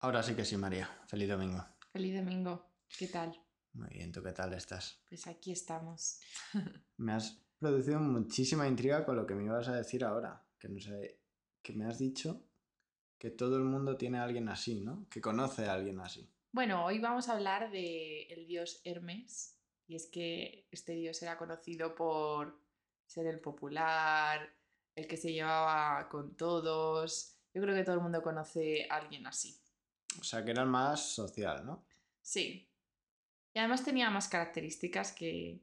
Ahora sí que sí, María. Feliz domingo. Feliz domingo. ¿Qué tal? Muy bien, ¿tú qué tal estás? Pues aquí estamos. Me has producido muchísima intriga con lo que me ibas a decir ahora. Que no sé, que me has dicho que todo el mundo tiene a alguien así, ¿no? Que conoce a alguien así. Bueno, hoy vamos a hablar del el dios Hermes. Y es que este dios era conocido por ser el popular, el que se llevaba con todos. Yo creo que todo el mundo conoce a alguien así. O sea, que era el más social, ¿no? Sí. Y además tenía más características que,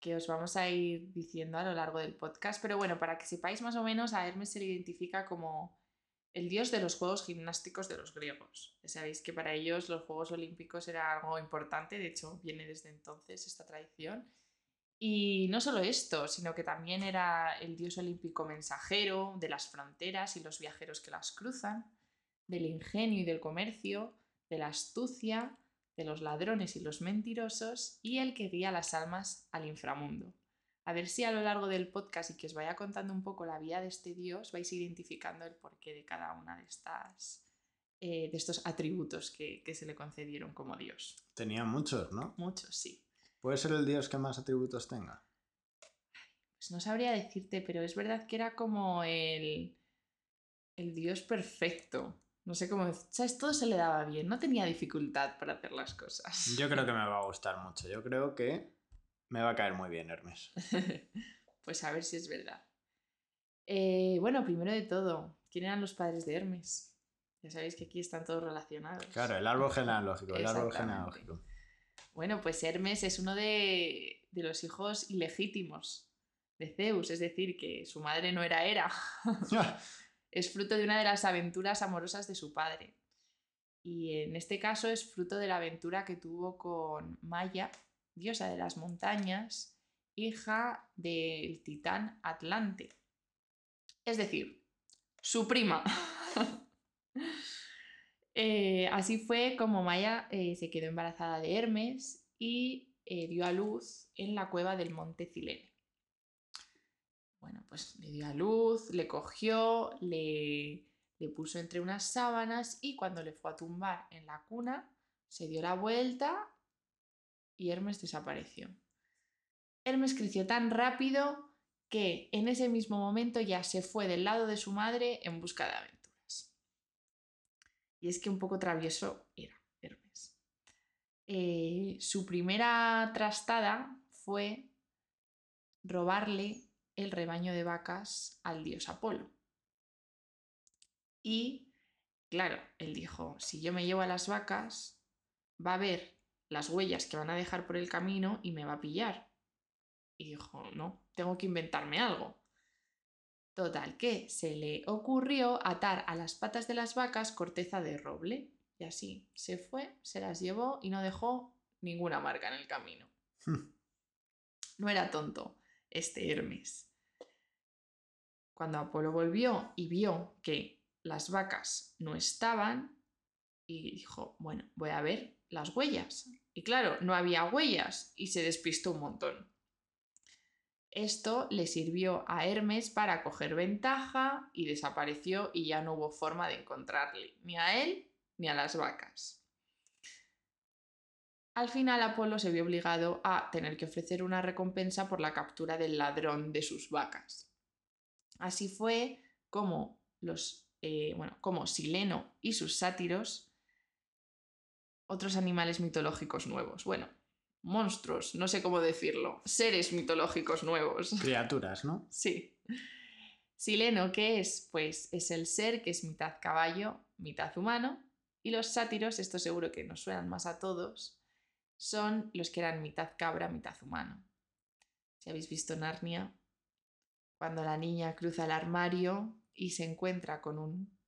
que os vamos a ir diciendo a lo largo del podcast. Pero bueno, para que sepáis más o menos, a Hermes se le identifica como el dios de los Juegos Gimnásticos de los griegos. Sabéis que para ellos los Juegos Olímpicos era algo importante, de hecho viene desde entonces esta tradición. Y no solo esto, sino que también era el dios olímpico mensajero de las fronteras y los viajeros que las cruzan, del ingenio y del comercio, de la astucia, de los ladrones y los mentirosos y el que guía las almas al inframundo. A ver si a lo largo del podcast y que os vaya contando un poco la vida de este dios vais identificando el porqué de cada una de estas eh, de estos atributos que, que se le concedieron como dios. Tenía muchos, ¿no? Muchos, sí. ¿Puede ser el dios que más atributos tenga? Pues no sabría decirte, pero es verdad que era como el, el dios perfecto. No sé cómo, ¿sabes? Todo se le daba bien, no tenía dificultad para hacer las cosas. Yo creo que me va a gustar mucho. Yo creo que me va a caer muy bien Hermes. pues a ver si es verdad. Eh, bueno, primero de todo, ¿quién eran los padres de Hermes? Ya sabéis que aquí están todos relacionados. Claro, el árbol genealógico, el árbol genealógico. Bueno, pues Hermes es uno de, de los hijos ilegítimos de Zeus, es decir, que su madre no era Hera. es fruto de una de las aventuras amorosas de su padre. Y en este caso es fruto de la aventura que tuvo con Maya, diosa de las montañas, hija del titán Atlante. Es decir, su prima. Eh, así fue como Maya eh, se quedó embarazada de Hermes y eh, dio a luz en la cueva del monte Cilene. Bueno, pues le dio a luz, le cogió, le, le puso entre unas sábanas y cuando le fue a tumbar en la cuna, se dio la vuelta y Hermes desapareció. Hermes creció tan rápido que en ese mismo momento ya se fue del lado de su madre en busca de aventuras. Y es que un poco travieso era Hermes. Eh, su primera trastada fue robarle el rebaño de vacas al dios Apolo. Y, claro, él dijo, si yo me llevo a las vacas, va a ver las huellas que van a dejar por el camino y me va a pillar. Y dijo, no, tengo que inventarme algo. Total, que se le ocurrió atar a las patas de las vacas corteza de roble. Y así se fue, se las llevó y no dejó ninguna marca en el camino. No era tonto este Hermes. Cuando Apolo volvió y vio que las vacas no estaban, y dijo, bueno, voy a ver las huellas. Y claro, no había huellas y se despistó un montón. Esto le sirvió a Hermes para coger ventaja y desapareció y ya no hubo forma de encontrarle, ni a él ni a las vacas. Al final Apolo se vio obligado a tener que ofrecer una recompensa por la captura del ladrón de sus vacas. Así fue como los, eh, bueno, como Sileno y sus sátiros, otros animales mitológicos nuevos. Bueno, monstruos, no sé cómo decirlo, seres mitológicos nuevos. Criaturas, ¿no? Sí. Sileno, ¿qué es? Pues es el ser que es mitad caballo, mitad humano. Y los sátiros, esto seguro que nos suenan más a todos, son los que eran mitad cabra, mitad humano. Si habéis visto Narnia, cuando la niña cruza el armario y se encuentra con un,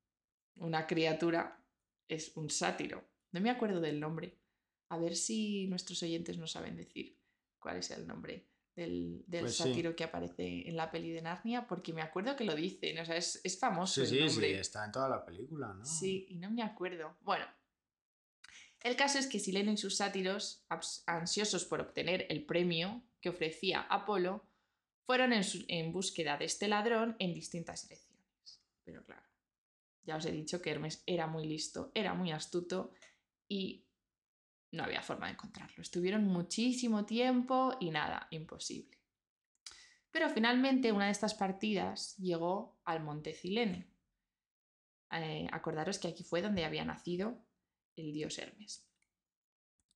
una criatura, es un sátiro. No me acuerdo del nombre. A ver si nuestros oyentes nos saben decir cuál es el nombre del, del Pues sí. sátiro que aparece en la peli de Narnia, porque me acuerdo que lo dicen, o sea, es, es famoso Sí, el sí, sí, nombre. está en toda la película, ¿no? Sí, y no me acuerdo. Bueno, el caso es que Sileno y sus sátiros, ansiosos por obtener el premio que ofrecía Apolo, fueron en búsqueda de este ladrón en distintas direcciones. Pero claro, Ya os he dicho que Hermes era muy listo, era muy astuto y no había forma de encontrarlo. Estuvieron muchísimo tiempo y nada, imposible. Pero finalmente una de estas partidas llegó al Monte Cilene. Eh, acordaros que aquí fue donde había nacido el dios Hermes.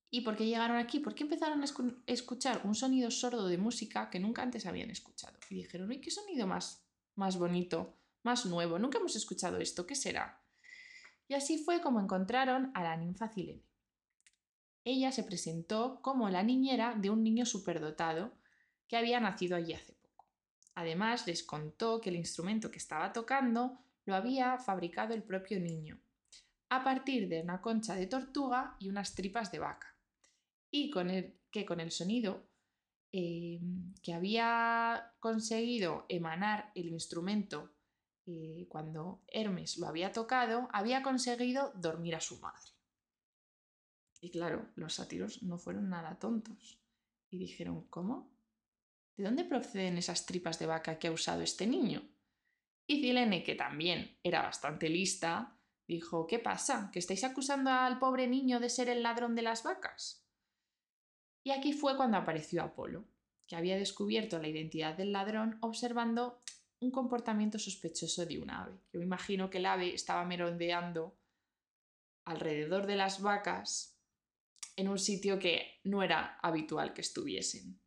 ¿Y por qué llegaron aquí? Porque empezaron a escuchar un sonido sordo de música que nunca antes habían escuchado. Y dijeron, uy, qué sonido más, más bonito, más nuevo, nunca hemos escuchado esto, ¿qué será? Y así fue como encontraron a la ninfa Cilene. Ella se presentó como la niñera de un niño superdotado que había nacido allí hace poco. Además, les contó que el instrumento que estaba tocando lo había fabricado el propio niño, a partir de una concha de tortuga y unas tripas de vaca y con el, que con el sonido eh, que había conseguido emanar el instrumento eh, cuando Hermes lo había tocado, había conseguido dormir a su madre. Y claro, los sátiros no fueron nada tontos y dijeron, ¿cómo? ¿De dónde proceden esas tripas de vaca que ha usado este niño? Y Cilene, que también era bastante lista, dijo, ¿qué pasa? ¿Que estáis acusando al pobre niño de ser el ladrón de las vacas? Y aquí fue cuando apareció Apolo, que había descubierto la identidad del ladrón observando un comportamiento sospechoso de un ave. Yo me imagino que el ave estaba merondeando alrededor de las vacas en un sitio que no era habitual que estuviesen.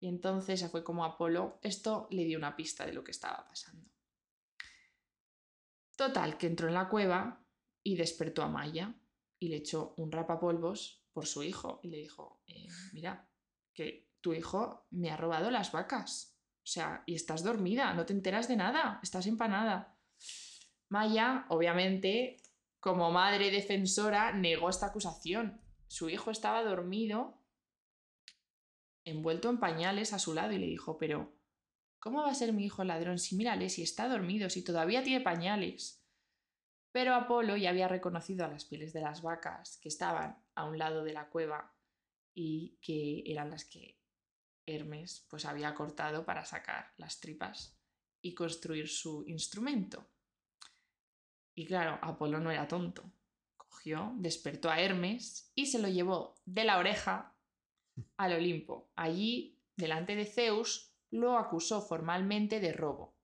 Y entonces fue como Apolo, esto le dio una pista de lo que estaba pasando. Total, que entró en la cueva y despertó a Maya y le echó un rapapolvos por su hijo y le dijo, eh, mira, que tu hijo me ha robado las vacas. O sea, y estás dormida, no te enteras de nada, estás empanada. Maya, obviamente, como madre defensora, negó esta acusación. Su hijo estaba dormido, envuelto en pañales a su lado, y le dijo, pero, ¿cómo va a ser mi hijo ladrón si mírale, si está dormido, si todavía tiene pañales? Pero Apolo ya había reconocido a las pieles de las vacas que estaban a un lado de la cueva y que eran las que Hermes pues había cortado para sacar las tripas y construir su instrumento. Y claro, Apolo no era tonto. Cogió, despertó a Hermes y se lo llevó de la oreja al Olimpo. Allí, delante de Zeus, lo acusó formalmente de robo,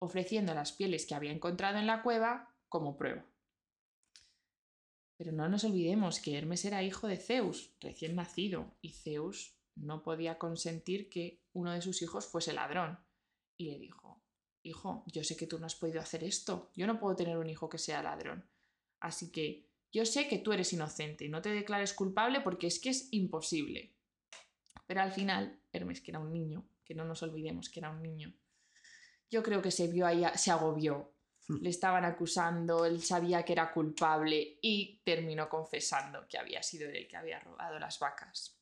ofreciendo las pieles que había encontrado en la cueva como prueba. Pero no nos olvidemos que Hermes era hijo de Zeus, recién nacido, y Zeus no podía consentir que uno de sus hijos fuese ladrón. Y le dijo, hijo, yo sé que tú no has podido hacer esto, yo no puedo tener un hijo que sea ladrón. Así que yo sé que tú eres inocente y no te declares culpable porque es que es imposible. Pero al final, Hermes, que era un niño, que no nos olvidemos que era un niño, yo creo que se vio ahí, se agobió le estaban acusando, él sabía que era culpable y terminó confesando que había sido él el que había robado las vacas.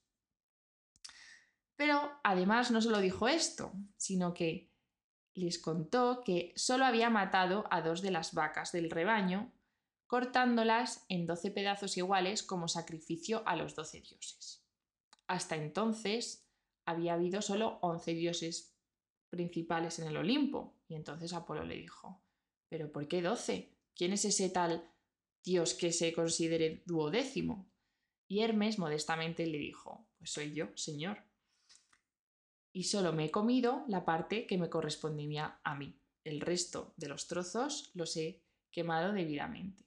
Pero además no solo dijo esto, sino que les contó que solo había matado a dos de las vacas del rebaño, cortándolas en doce pedazos iguales como sacrificio a los doce dioses. Hasta entonces había habido solo once dioses principales en el Olimpo, y entonces Apolo le dijo, ¿Pero por qué doce? ¿Quién es ese tal Dios que se considere duodécimo? Y Hermes modestamente le dijo, pues soy yo, señor. Y solo me he comido la parte que me correspondía a mí. El resto de los trozos los he quemado debidamente.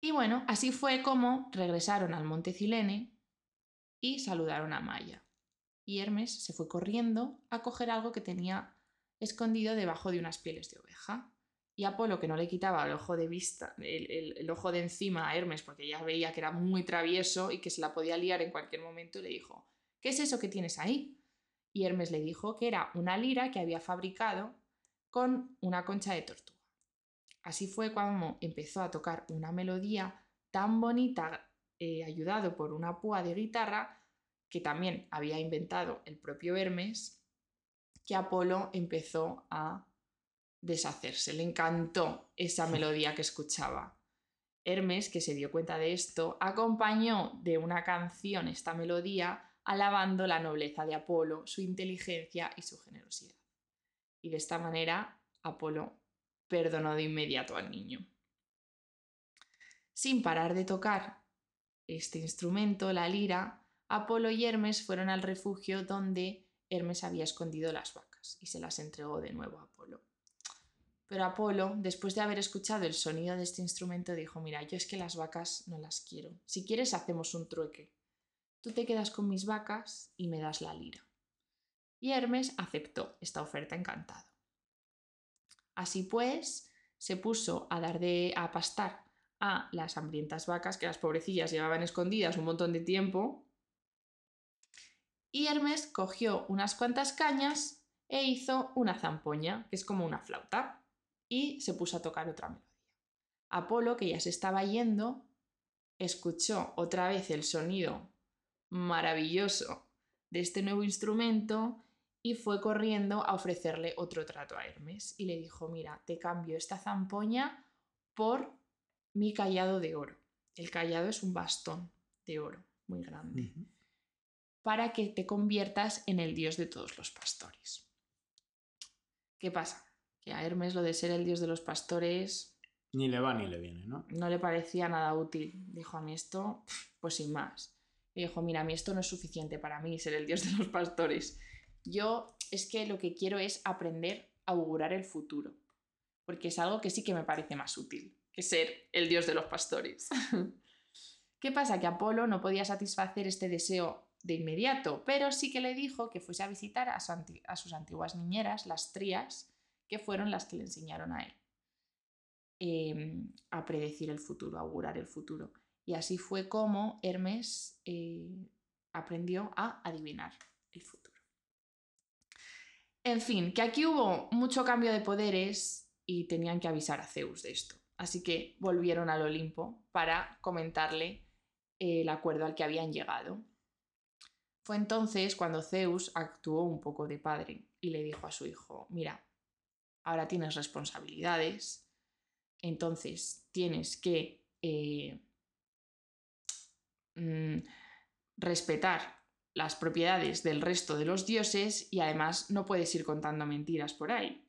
Y bueno, así fue como regresaron al monte Cilene y saludaron a Maya. Y Hermes se fue corriendo a coger algo que tenía escondido debajo de unas pieles de oveja. Y Apolo, que no le quitaba el ojo de vista, el, ojo de encima a Hermes, porque ya veía que era muy travieso y que se la podía liar en cualquier momento, le dijo: ¿Qué es eso que tienes ahí? Y Hermes le dijo que era una lira que había fabricado con una concha de tortuga. Así fue cuando empezó a tocar una melodía tan bonita, eh, ayudado por una púa de guitarra, que también había inventado el propio Hermes, que Apolo empezó a deshacerse. Le encantó esa melodía que escuchaba. Hermes, que se dio cuenta de esto, acompañó de una canción esta melodía alabando la nobleza de Apolo, su inteligencia y su generosidad. Y de esta manera Apolo perdonó de inmediato al niño. Sin parar de tocar este instrumento, la lira, Apolo y Hermes fueron al refugio donde Hermes había escondido las vacas y se las entregó de nuevo a Apolo. Pero Apolo, después de haber escuchado el sonido de este instrumento, dijo, mira, yo es que las vacas no las quiero. Si quieres, hacemos un trueque. Tú te quedas con mis vacas y me das la lira. Y Hermes aceptó esta oferta encantado. Así pues, se puso a dar de a pastar a las hambrientas vacas que las pobrecillas llevaban escondidas un montón de tiempo. Y Hermes cogió unas cuantas cañas e hizo una zampoña, que es como una flauta y se puso a tocar otra melodía. Apolo, que ya se estaba yendo, escuchó otra vez el sonido maravilloso de este nuevo instrumento y fue corriendo a ofrecerle otro trato a Hermes y le dijo, mira, te cambio esta zampoña por mi callado de oro. El callado es un bastón de oro muy grande, para que te conviertas en el dios de todos los pastores. ¿Qué pasa? que a Hermes lo de ser el dios de los pastores... Ni le va ni le viene, ¿no? No le parecía nada útil. Dijo a mí esto, pues sin más. Y dijo, mira, a mí esto no es suficiente para mí, ser el dios de los pastores. Yo es que lo que quiero es aprender a augurar el futuro, porque es algo que sí que me parece más útil que ser el dios de los pastores. ¿Qué pasa? Que Apolo no podía satisfacer este deseo de inmediato, pero sí que le dijo que fuese a visitar a, sus antiguas niñeras, las trías, que fueron las que le enseñaron a él em, a predecir el futuro, a augurar el futuro. Y así fue como Hermes eh, aprendió a adivinar el futuro. En fin, que aquí hubo mucho cambio de poderes y tenían que avisar a Zeus de esto. Así que volvieron al Olimpo para comentarle el acuerdo al que habían llegado. Fue entonces cuando Zeus actuó un poco de padre y le dijo a su hijo, mira, ahora tienes responsabilidades, entonces tienes que eh, mm, respetar las propiedades del resto de los dioses y además no puedes ir contando mentiras por ahí.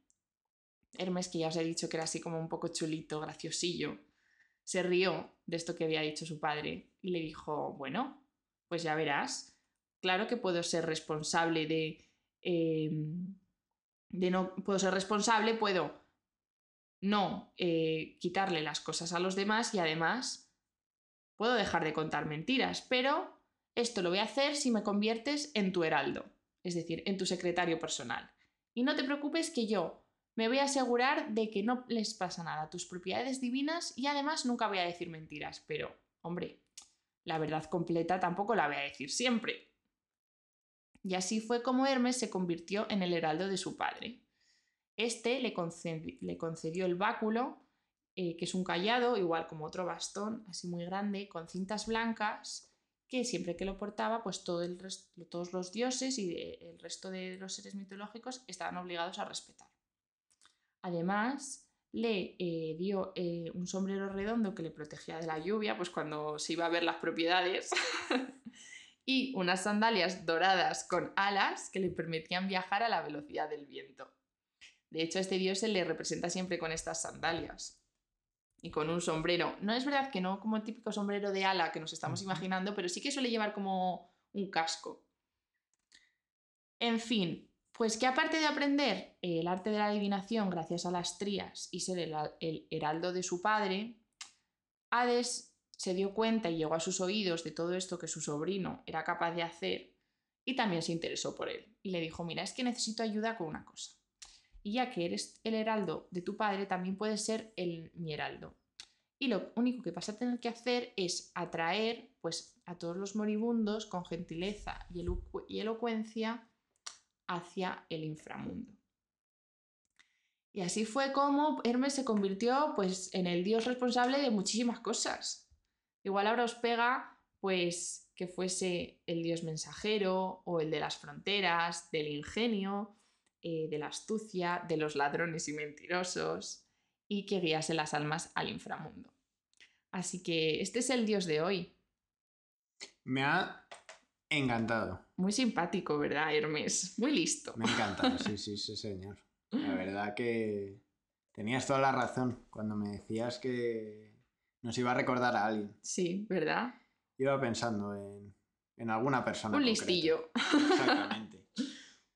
Hermes, que ya os he dicho que era así como un poco chulito, graciosillo, se rió de esto que había dicho su padre y le dijo, bueno, pues ya verás, claro que puedo ser responsable de... Em, de no puedo ser responsable, puedo no eh, quitarle las cosas a los demás y además puedo dejar de contar mentiras, pero esto lo voy a hacer si me conviertes en tu heraldo, es decir, en tu secretario personal. Y no te preocupes que yo me voy a asegurar de que no les pasa nada a tus propiedades divinas y además nunca voy a decir mentiras, pero, hombre, la verdad completa tampoco la voy a decir siempre. Y así fue como Hermes se convirtió en el heraldo de su padre. Este le, concedió, el báculo, eh, que es un callado, igual como otro bastón, así muy grande, con cintas blancas, que siempre que lo portaba, pues todos los dioses y el resto de los seres mitológicos estaban obligados a respetar. Además, le eh, dio eh, un sombrero redondo que le protegía de la lluvia, pues cuando se iba a ver las propiedades. y unas sandalias doradas con alas que le permitían viajar a la velocidad del viento. De hecho, a este dios se le representa siempre con estas sandalias y con un sombrero. No es verdad que no como el típico sombrero de ala que nos estamos imaginando, pero sí que suele llevar como un casco. En fin, pues que aparte de aprender el arte de la adivinación gracias a las trías y ser el, heraldo de su padre, Hades se dio cuenta y llegó a sus oídos de todo esto que su sobrino era capaz de hacer y también se interesó por él y le dijo, mira, es que necesito ayuda con una cosa. Y ya que eres el heraldo de tu padre, también puedes ser el, mi heraldo. Y lo único que vas a tener que hacer es atraer pues, a todos los moribundos con gentileza y elocuencia hacia el inframundo. Y así fue como Hermes se convirtió pues, en el dios responsable de muchísimas cosas. Igual ahora os pega pues que fuese el dios mensajero o el de las fronteras, del ingenio, eh, de la astucia, de los ladrones y mentirosos y que guiase las almas al inframundo. Así que este es el dios de hoy. Me ha encantado. Muy simpático, ¿verdad, Hermes? Muy listo. Me ha encantado, sí, sí, sí, señor. La verdad que Tenías toda la razón cuando me decías que nos iba a recordar a alguien. Sí, ¿verdad? Iba pensando en, en alguna persona. Un concreta. listillo. Exactamente.